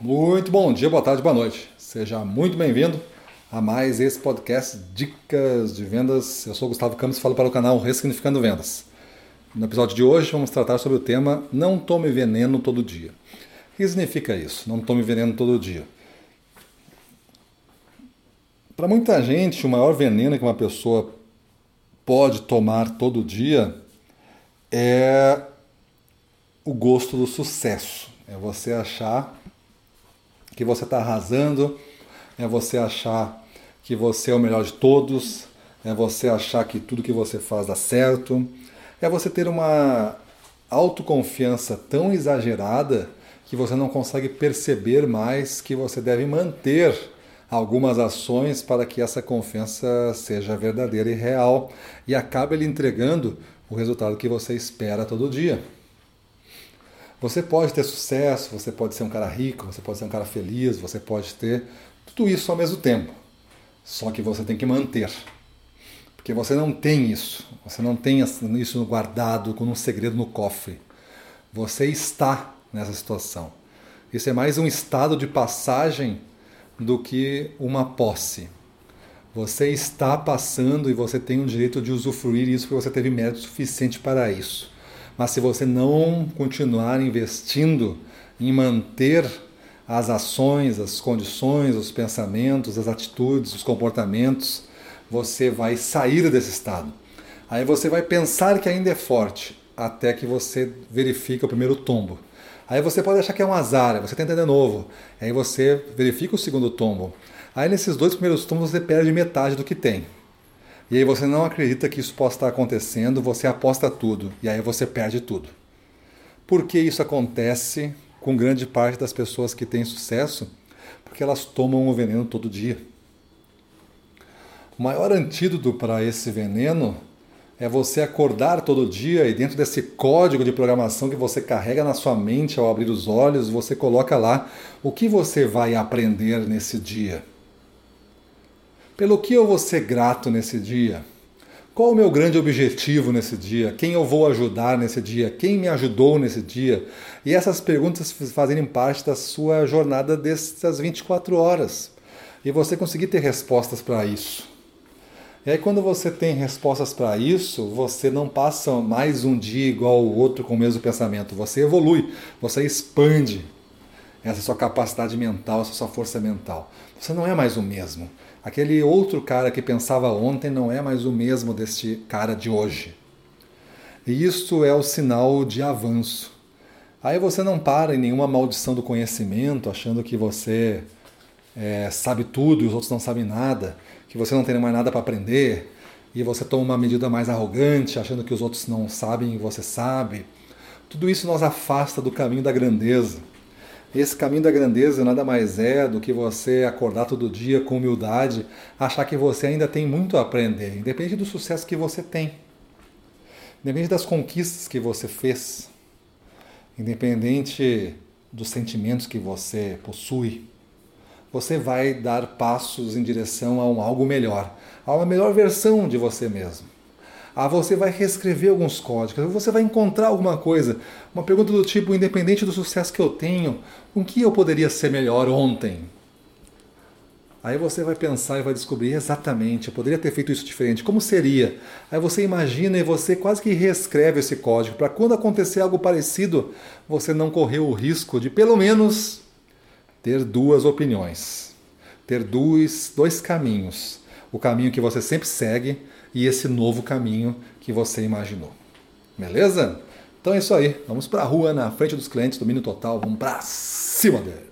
Muito bom dia, boa tarde, boa noite. Seja muito bem-vindo a mais esse podcast Dicas de Vendas. Eu sou Gustavo Campos e falo para o canal Ressignificando Vendas. No episódio de hoje vamos tratar sobre o tema Não tome veneno todo dia. O que significa isso? Não tome veneno todo dia. Para muita gente, o maior veneno que uma pessoa pode tomar todo dia é o gosto do sucesso. É você achar que você está arrasando, é você achar que você é o melhor de todos, é você achar que tudo que você faz dá certo, é você ter uma autoconfiança tão exagerada que você não consegue perceber mais que você deve manter algumas ações para que essa confiança seja verdadeira e real e acabe lhe entregando o resultado que você espera todo dia. Você pode ter sucesso, você pode ser um cara rico, você pode ser um cara feliz, você pode ter tudo isso ao mesmo tempo. Só que você tem que manter. Porque você não tem isso. Você não tem isso guardado como um segredo no cofre. Você está nessa situação. Isso é mais um estado de passagem do que uma posse. Você está passando e você tem o direito de usufruir isso porque você teve mérito suficiente para isso. Mas se você não continuar investindo em manter as ações, as condições, os pensamentos, as atitudes, os comportamentos, você vai sair desse estado. Aí você vai pensar que ainda é forte, até que você verifica o primeiro tombo. Aí você pode achar que é um azar, você tenta de novo. Aí você verifica o segundo tombo. Aí nesses dois primeiros tombos você perde metade do que tem. E aí você não acredita que isso possa estar acontecendo, você aposta tudo e aí você perde tudo. Por que isso acontece com grande parte das pessoas que têm sucesso? Porque elas tomam o veneno todo dia. O maior antídoto para esse veneno é você acordar todo dia e dentro desse código de programação que você carrega na sua mente ao abrir os olhos, você coloca lá o que você vai aprender nesse dia. Pelo que eu vou ser grato nesse dia? Qual o meu grande objetivo nesse dia? Quem eu vou ajudar nesse dia? Quem me ajudou nesse dia? E essas perguntas fazerem parte da sua jornada dessas 24 horas. E você conseguir ter respostas para isso. E aí, quando você tem respostas para isso, você não passa mais um dia igual ao outro com o mesmo pensamento. Você evolui, você expande essa sua capacidade mental, essa sua força mental. Você não é mais o mesmo. Aquele outro cara que pensava ontem não é mais o mesmo deste cara de hoje. E isso é o sinal de avanço. Aí você não para em nenhuma maldição do conhecimento, achando que você é, sabe tudo e os outros não sabem nada, que você não tem mais nada para aprender, e você toma uma medida mais arrogante, achando que os outros não sabem e você sabe. Tudo isso nos afasta do caminho da grandeza. Esse caminho da grandeza nada mais é do que você acordar todo dia com humildade, achar que você ainda tem muito a aprender, independente do sucesso que você tem, independente das conquistas que você fez, independente dos sentimentos que você possui. Você vai dar passos em direção a um algo melhor, a uma melhor versão de você mesmo. Ah, você vai reescrever alguns códigos, você vai encontrar alguma coisa. Uma pergunta do tipo, independente do sucesso que eu tenho, com que eu poderia ser melhor ontem? Aí você vai pensar e vai descobrir exatamente, eu poderia ter feito isso diferente, como seria? Aí você imagina e você quase que reescreve esse código para quando acontecer algo parecido, você não correr o risco de pelo menos ter duas opiniões, ter dois, dois caminhos. O caminho que você sempre segue e esse novo caminho que você imaginou. Beleza? Então é isso aí. Vamos para a rua na frente dos clientes, domínio total. Vamos para cima deles.